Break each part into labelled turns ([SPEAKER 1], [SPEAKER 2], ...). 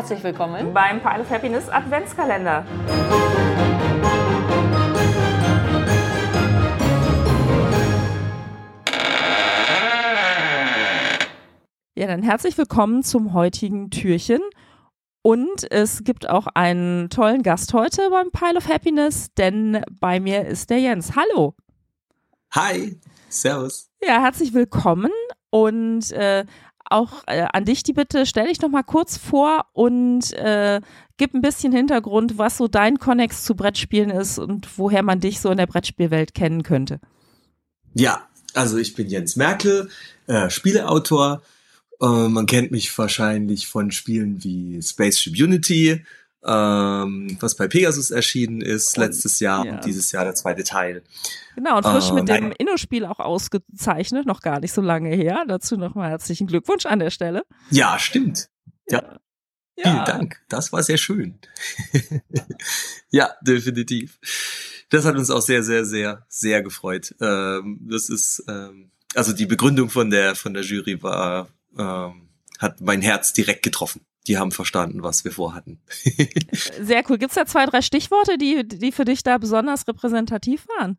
[SPEAKER 1] Herzlich willkommen
[SPEAKER 2] beim Pile of Happiness Adventskalender.
[SPEAKER 3] Ja, dann herzlich willkommen zum heutigen Türchen. Und es gibt auch einen tollen Gast heute beim Pile of Happiness, denn bei mir ist der Jens. Hallo.
[SPEAKER 4] Hi, Servus.
[SPEAKER 3] Ja, herzlich willkommen und äh, auch äh, an dich die Bitte, stell dich noch mal kurz vor und äh, gib ein bisschen Hintergrund, was so dein Connex zu Brettspielen ist und woher man dich so in der Brettspielwelt kennen könnte.
[SPEAKER 4] Ja, also ich bin Jens Merkel, äh, Spieleautor, äh, man kennt mich wahrscheinlich von Spielen wie Spaceship Unity, ähm, was bei Pegasus erschienen ist und, letztes Jahr ja. und dieses Jahr der zweite Teil.
[SPEAKER 3] Genau, und frisch äh, mit dem Inno-Spiel auch ausgezeichnet, noch gar nicht so lange her. Dazu nochmal herzlichen Glückwunsch an der Stelle.
[SPEAKER 4] Ja, stimmt. Ja. ja. Vielen Dank. Das war sehr schön. ja, definitiv. Das hat uns auch sehr, sehr, sehr, sehr gefreut. Ähm, das ist, ähm, also die Begründung von der, von der Jury war ähm, hat mein Herz direkt getroffen. Die haben verstanden, was wir vorhatten.
[SPEAKER 3] Sehr cool. Gibt es da zwei, drei Stichworte, die, die für dich da besonders repräsentativ waren?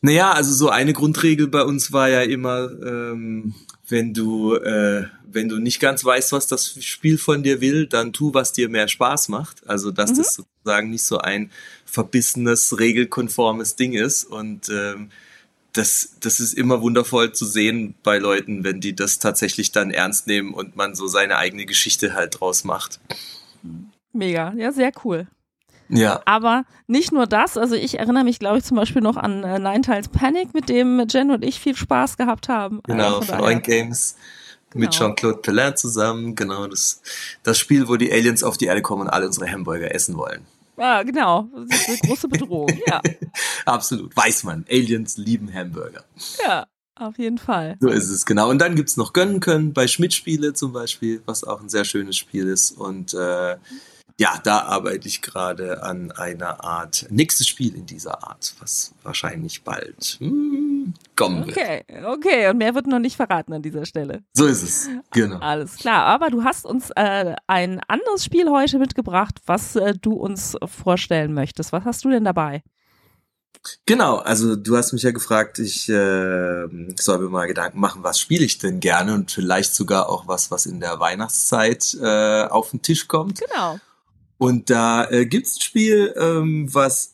[SPEAKER 4] Naja, also so eine Grundregel bei uns war ja immer, ähm, wenn du, äh, wenn du nicht ganz weißt, was das Spiel von dir will, dann tu, was dir mehr Spaß macht. Also dass mhm. das sozusagen nicht so ein verbissenes, regelkonformes Ding ist. Und ähm, das, das ist immer wundervoll zu sehen bei Leuten, wenn die das tatsächlich dann ernst nehmen und man so seine eigene Geschichte halt draus macht.
[SPEAKER 3] Mega, ja, sehr cool.
[SPEAKER 4] Ja.
[SPEAKER 3] Aber nicht nur das, also ich erinnere mich, glaube ich, zum Beispiel noch an äh, Nine Tiles Panic, mit dem Jen und ich viel Spaß gehabt haben.
[SPEAKER 4] Genau, also von, Oink Games genau. mit Jean-Claude Pellin zusammen. Genau, das, das Spiel, wo die Aliens auf die Erde kommen und alle unsere Hamburger essen wollen.
[SPEAKER 3] Ja, genau. Das ist eine große Bedrohung, ja.
[SPEAKER 4] Absolut. Weiß man. Aliens lieben Hamburger.
[SPEAKER 3] Ja, auf jeden Fall.
[SPEAKER 4] So ist es, genau. Und dann gibt's noch Gönnen können bei Schmidt-Spiele zum Beispiel, was auch ein sehr schönes Spiel ist. Und äh, ja, da arbeite ich gerade an einer Art nächstes Spiel in dieser Art, was wahrscheinlich bald hm, kommen
[SPEAKER 3] wird. Okay, okay, und mehr wird noch nicht verraten an dieser Stelle.
[SPEAKER 4] So ist es, genau.
[SPEAKER 3] Alles klar, aber du hast uns äh, ein anderes Spiel heute mitgebracht, was äh, du uns vorstellen möchtest. Was hast du denn dabei?
[SPEAKER 4] Genau, also du hast mich ja gefragt, ich äh, soll mir mal Gedanken machen, was spiele ich denn gerne und vielleicht sogar auch was, was in der Weihnachtszeit äh, auf den Tisch kommt.
[SPEAKER 3] Genau.
[SPEAKER 4] Und da äh, gibt's ein Spiel, ähm, was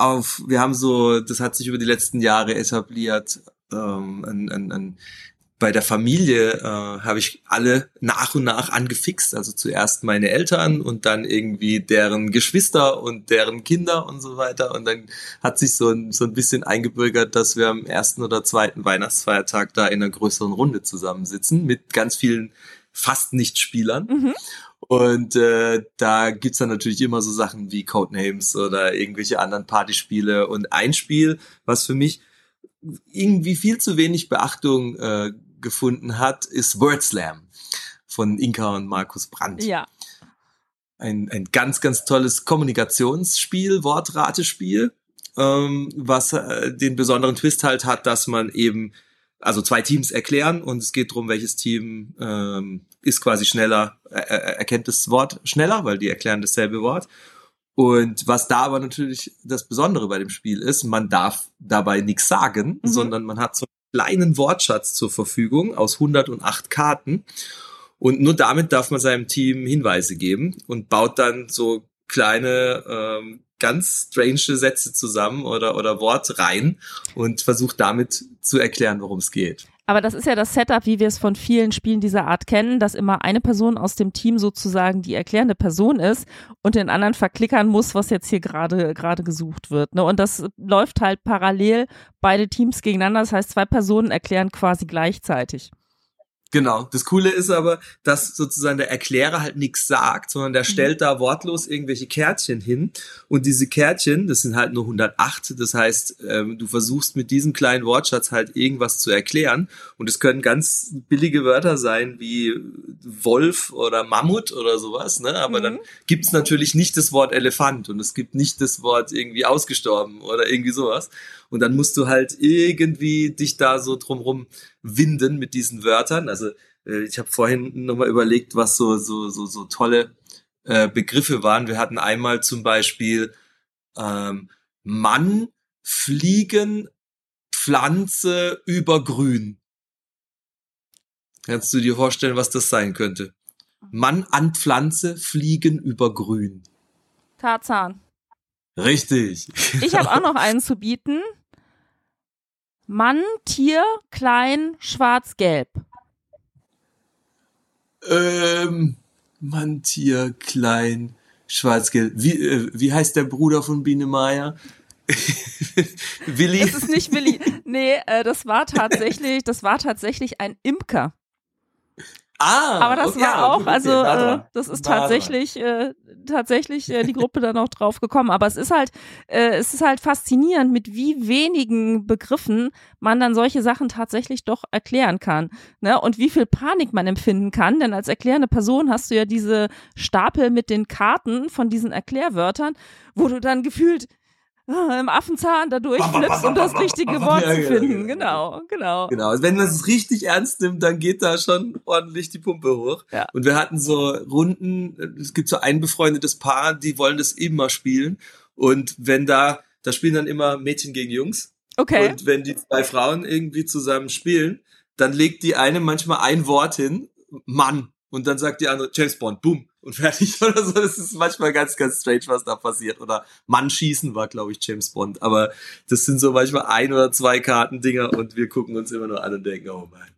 [SPEAKER 4] auf, wir haben so, das hat sich über die letzten Jahre etabliert, ähm, ein, ein, ein, bei der Familie äh, habe ich alle nach und nach angefixt. Also zuerst meine Eltern und dann irgendwie deren Geschwister und deren Kinder und so weiter. Und dann hat sich so ein, so ein bisschen eingebürgert, dass wir am ersten oder zweiten Weihnachtsfeiertag da in einer größeren Runde zusammensitzen mit ganz vielen fast Nicht-Spielern. Mhm. Und äh, da gibt's dann natürlich immer so Sachen wie Codenames oder irgendwelche anderen Partyspiele. Und ein Spiel, was für mich irgendwie viel zu wenig Beachtung äh, gefunden hat, ist Word Slam von Inka und Markus Brandt.
[SPEAKER 3] Ja.
[SPEAKER 4] Ein, ein ganz, ganz tolles Kommunikationsspiel, Wortratespiel, ähm, was äh, den besonderen Twist halt hat, dass man eben also zwei Teams erklären und es geht darum, welches Team ähm, ist quasi schneller, äh, erkennt das Wort schneller, weil die erklären dasselbe Wort. Und was da aber natürlich das Besondere bei dem Spiel ist, man darf dabei nichts sagen, mhm. sondern man hat so einen kleinen Wortschatz zur Verfügung aus 108 Karten. Und nur damit darf man seinem Team Hinweise geben und baut dann so kleine ähm, ganz strange Sätze zusammen oder, oder Wortreihen und versucht damit zu erklären, worum es geht.
[SPEAKER 3] Aber das ist ja das Setup, wie wir es von vielen Spielen dieser Art kennen, dass immer eine Person aus dem Team sozusagen die erklärende Person ist und den anderen verklickern muss, was jetzt hier gerade gerade gesucht wird. Ne? Und das läuft halt parallel beide Teams gegeneinander. Das heißt, zwei Personen erklären quasi gleichzeitig.
[SPEAKER 4] Genau. Das Coole ist aber, dass sozusagen der Erklärer halt nichts sagt, sondern der mhm. stellt da wortlos irgendwelche Kärtchen hin. Und diese Kärtchen, das sind halt nur 108. Das heißt, ähm, du versuchst mit diesem kleinen Wortschatz halt irgendwas zu erklären. Und es können ganz billige Wörter sein wie Wolf oder Mammut oder sowas. Ne? Aber mhm. dann gibt's natürlich nicht das Wort Elefant und es gibt nicht das Wort irgendwie ausgestorben oder irgendwie sowas. Und dann musst du halt irgendwie dich da so drumrum winden mit diesen Wörtern. Also äh, ich habe vorhin nochmal überlegt, was so, so, so, so tolle äh, Begriffe waren. Wir hatten einmal zum Beispiel ähm, Mann, Fliegen, Pflanze über Grün. Kannst du dir vorstellen, was das sein könnte? Mann an Pflanze, Fliegen über Grün.
[SPEAKER 3] Tarzan.
[SPEAKER 4] Richtig.
[SPEAKER 3] Ich habe auch noch einen zu bieten. Mann, Tier, klein, schwarz, gelb.
[SPEAKER 4] Ähm, Mann, Tier, klein, schwarz-gelb. Wie, äh, wie heißt der Bruder von Biene Meier? Willi?
[SPEAKER 3] Das ist nicht Willi. Nee, äh, das war tatsächlich, das war tatsächlich ein Imker.
[SPEAKER 4] Ah,
[SPEAKER 3] Aber das
[SPEAKER 4] okay,
[SPEAKER 3] war
[SPEAKER 4] ja,
[SPEAKER 3] auch,
[SPEAKER 4] okay,
[SPEAKER 3] also
[SPEAKER 4] nah
[SPEAKER 3] äh, das ist tatsächlich, äh, tatsächlich äh, die Gruppe dann auch drauf gekommen. Aber es ist halt, äh, es ist halt faszinierend, mit wie wenigen Begriffen man dann solche Sachen tatsächlich doch erklären kann. Ne? Und wie viel Panik man empfinden kann. Denn als erklärende Person hast du ja diese Stapel mit den Karten von diesen Erklärwörtern, wo du dann gefühlt im Affenzahn da durchflippst, um das richtige Wort
[SPEAKER 4] Ja,
[SPEAKER 3] zu finden.
[SPEAKER 4] genau.
[SPEAKER 3] Genau, genau.
[SPEAKER 4] Genau, also wenn man es richtig ernst nimmt, dann geht da schon ordentlich die Pumpe hoch.
[SPEAKER 3] Ja.
[SPEAKER 4] Und wir hatten so Runden, es gibt so ein befreundetes Paar, die wollen das immer spielen. Und wenn da, da spielen dann immer Mädchen gegen Jungs.
[SPEAKER 3] Okay.
[SPEAKER 4] Und wenn die zwei Frauen irgendwie zusammen spielen, dann legt die eine manchmal ein Wort hin, Mann. Und dann sagt die andere James Bond, boom, und fertig oder so. Das ist manchmal ganz, ganz strange, was da passiert. Oder Mann schießen war, glaube ich, James Bond. Aber das sind so manchmal ein oder zwei Kartendinger und wir gucken uns immer nur an und denken, oh Mann.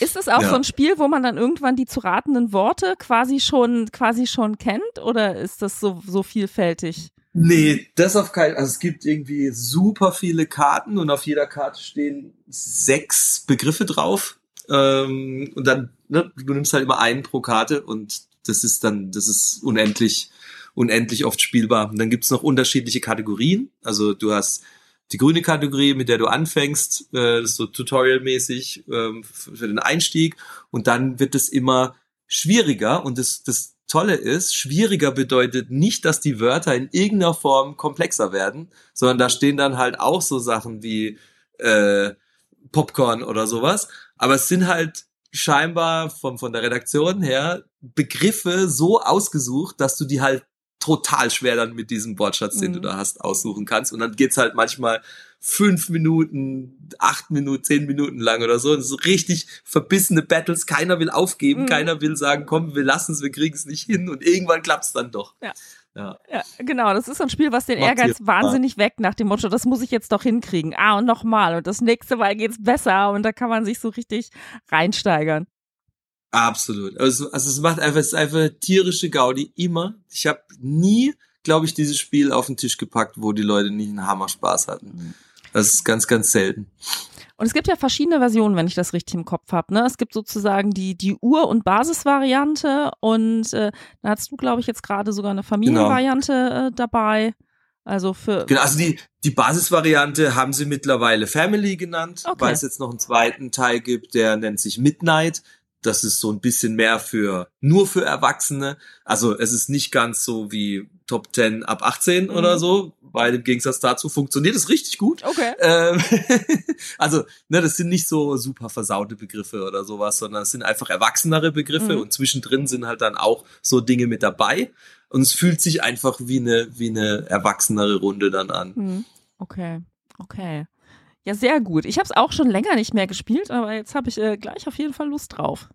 [SPEAKER 3] Ist es auch
[SPEAKER 4] Ja.
[SPEAKER 3] so ein Spiel, wo man dann irgendwann die zu ratenden Worte quasi schon, quasi schon kennt? Oder ist das so, so vielfältig?
[SPEAKER 4] Nee, das auf keinen Also es gibt irgendwie super viele Karten und auf jeder Karte stehen sechs Begriffe drauf. Ähm, und dann, ne, du nimmst halt immer einen pro Karte und das ist dann, das ist unendlich, unendlich oft spielbar. Und dann gibt's noch unterschiedliche Kategorien. Also du hast die grüne Kategorie, mit der du anfängst, äh, so tutorialmäßig ähm, für den Einstieg. Und dann wird es immer schwieriger. Und das, das Tolle ist, schwieriger bedeutet nicht, dass die Wörter in irgendeiner Form komplexer werden, sondern da stehen dann halt auch so Sachen wie äh, Popcorn oder sowas. Aber es sind halt scheinbar von, von der Redaktion her Begriffe so ausgesucht, dass du die halt total schwer dann mit diesem Wortschatz, den
[SPEAKER 3] Mhm.
[SPEAKER 4] du da hast, aussuchen kannst. Und dann geht's halt manchmal fünf Minuten, acht Minuten, zehn Minuten lang oder so. Und so richtig verbissene Battles. Keiner will aufgeben,
[SPEAKER 3] Mhm.
[SPEAKER 4] keiner will sagen, komm, wir lassen es, wir kriegen es nicht hin. Und irgendwann klappt's dann doch.
[SPEAKER 3] Ja.
[SPEAKER 4] Ja.
[SPEAKER 3] Ja, genau. Das ist so ein Spiel, was den
[SPEAKER 4] Macht
[SPEAKER 3] Ehrgeiz wahnsinnig weckt nach dem Motto, das muss ich jetzt doch hinkriegen. Ah, und nochmal. Und das nächste Mal geht's besser. Und da kann man sich so richtig reinsteigern.
[SPEAKER 4] Absolut. Also, also es macht einfach, es ist einfach tierische Gaudi immer. Ich habe nie, glaube ich, dieses Spiel auf den Tisch gepackt, wo die Leute nicht einen Hammer Spaß hatten. Das ist ganz, ganz selten.
[SPEAKER 3] Und es gibt ja verschiedene Versionen, wenn ich das richtig im Kopf habe. Ne? Es gibt sozusagen die, die Ur- und Basisvariante und äh, da hast du, glaube ich, jetzt gerade sogar eine Familienvariante äh, dabei. Also für
[SPEAKER 4] Genau, also die, die Basisvariante haben sie mittlerweile Family genannt,
[SPEAKER 3] Okay.
[SPEAKER 4] weil es jetzt noch einen zweiten Teil gibt, der nennt sich Midnight. Das ist so ein bisschen mehr für, nur für Erwachsene. Also es ist nicht ganz so wie Top 10 ab 18
[SPEAKER 3] Mhm.
[SPEAKER 4] oder so, weil im Gegensatz dazu funktioniert es richtig gut.
[SPEAKER 3] Okay.
[SPEAKER 4] Ähm, also, ne, das sind nicht so super versaute Begriffe oder sowas, sondern es sind einfach erwachsenere Begriffe
[SPEAKER 3] Mhm.
[SPEAKER 4] und zwischendrin sind halt dann auch so Dinge mit dabei. Und es fühlt sich einfach wie eine, wie eine erwachsenere Runde dann an.
[SPEAKER 3] Hm, Okay, okay. Ja, sehr gut. Ich habe es auch schon länger nicht mehr gespielt, aber jetzt habe ich äh, gleich auf jeden Fall Lust drauf.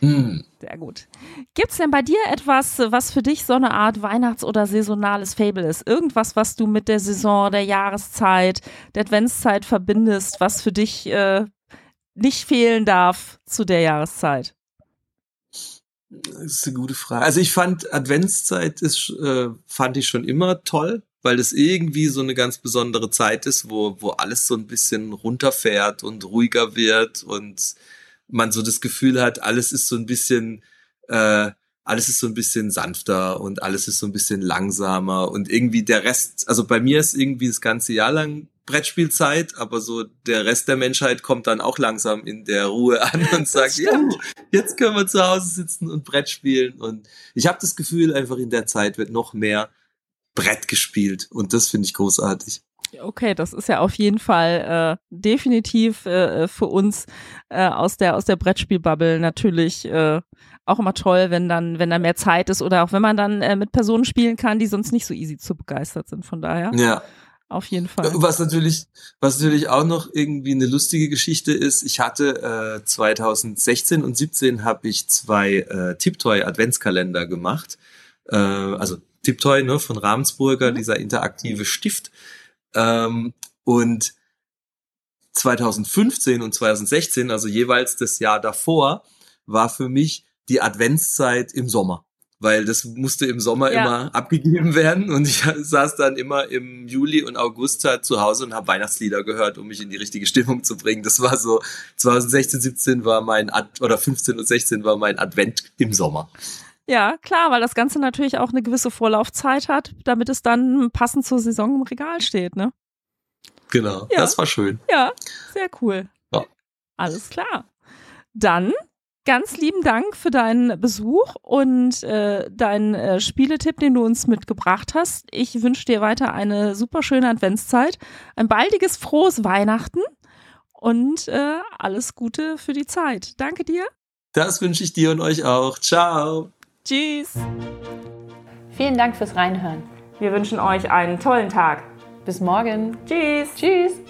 [SPEAKER 4] Hm.
[SPEAKER 3] Sehr gut. Gibt's denn bei dir etwas, was für dich so eine Art Weihnachts- oder saisonales Fable ist? Irgendwas, was du mit der Saison, der Jahreszeit, der Adventszeit verbindest, was für dich äh, nicht fehlen darf zu der Jahreszeit?
[SPEAKER 4] Das ist eine gute Frage. Also ich fand Adventszeit ist, äh, fand ich schon immer toll, weil es irgendwie so eine ganz besondere Zeit ist, wo, wo alles so ein bisschen runterfährt und ruhiger wird und man so das Gefühl hat, alles ist so ein bisschen, äh, alles ist so ein bisschen sanfter und alles ist so ein bisschen langsamer und irgendwie der Rest, also bei mir ist irgendwie das ganze Jahr lang Brettspielzeit, aber so der Rest der Menschheit kommt dann auch langsam in der Ruhe an und sagt, ja, jetzt können wir zu Hause sitzen und Brett spielen. Und ich habe das Gefühl, einfach in der Zeit wird noch mehr Brett gespielt. Und das finde ich großartig.
[SPEAKER 3] Okay, das ist ja auf jeden Fall äh, definitiv äh, für uns äh, aus der aus der Brettspielbubble natürlich äh, auch immer toll, wenn dann wenn da mehr Zeit ist oder auch wenn man dann äh, mit Personen spielen kann, die sonst nicht so easy zu begeistert sind. Von daher.
[SPEAKER 4] Ja.
[SPEAKER 3] Auf jeden Fall.
[SPEAKER 4] Was natürlich, was natürlich auch noch irgendwie eine lustige Geschichte ist, ich hatte äh, 2016 und 17 habe ich zwei äh, Tiptoy Adventskalender gemacht. Äh, also Tiptoy ne, von Ravensburger, mhm. dieser interaktive Stift. Ähm, und 2015 und 2016, also jeweils das Jahr davor, war für mich die Adventszeit im Sommer. Weil das musste im Sommer ja. immer abgegeben werden und ich saß dann immer im Juli und August halt zu Hause und habe Weihnachtslieder gehört, um mich in die richtige Stimmung zu bringen. Das war so 2016, 17 war mein Ad oder 15 und 16 war mein Advent im Sommer.
[SPEAKER 3] Ja, klar, weil das Ganze natürlich auch eine gewisse Vorlaufzeit hat, damit es dann passend zur Saison im Regal steht, ne?
[SPEAKER 4] Genau, ja. das war schön.
[SPEAKER 3] Ja, sehr cool.
[SPEAKER 4] Ja.
[SPEAKER 3] Alles klar. Dann ganz lieben Dank für deinen Besuch und äh, deinen äh, Spieletipp, den du uns mitgebracht hast. Ich wünsche dir weiter eine super schöne Adventszeit, ein baldiges, frohes Weihnachten und äh, alles Gute für die Zeit. Danke dir.
[SPEAKER 4] Das wünsche ich dir und euch auch. Ciao.
[SPEAKER 3] Tschüss.
[SPEAKER 1] Vielen Dank fürs Reinhören.
[SPEAKER 2] Wir wünschen euch einen tollen Tag.
[SPEAKER 1] Bis morgen.
[SPEAKER 2] Tschüss.
[SPEAKER 1] Tschüss.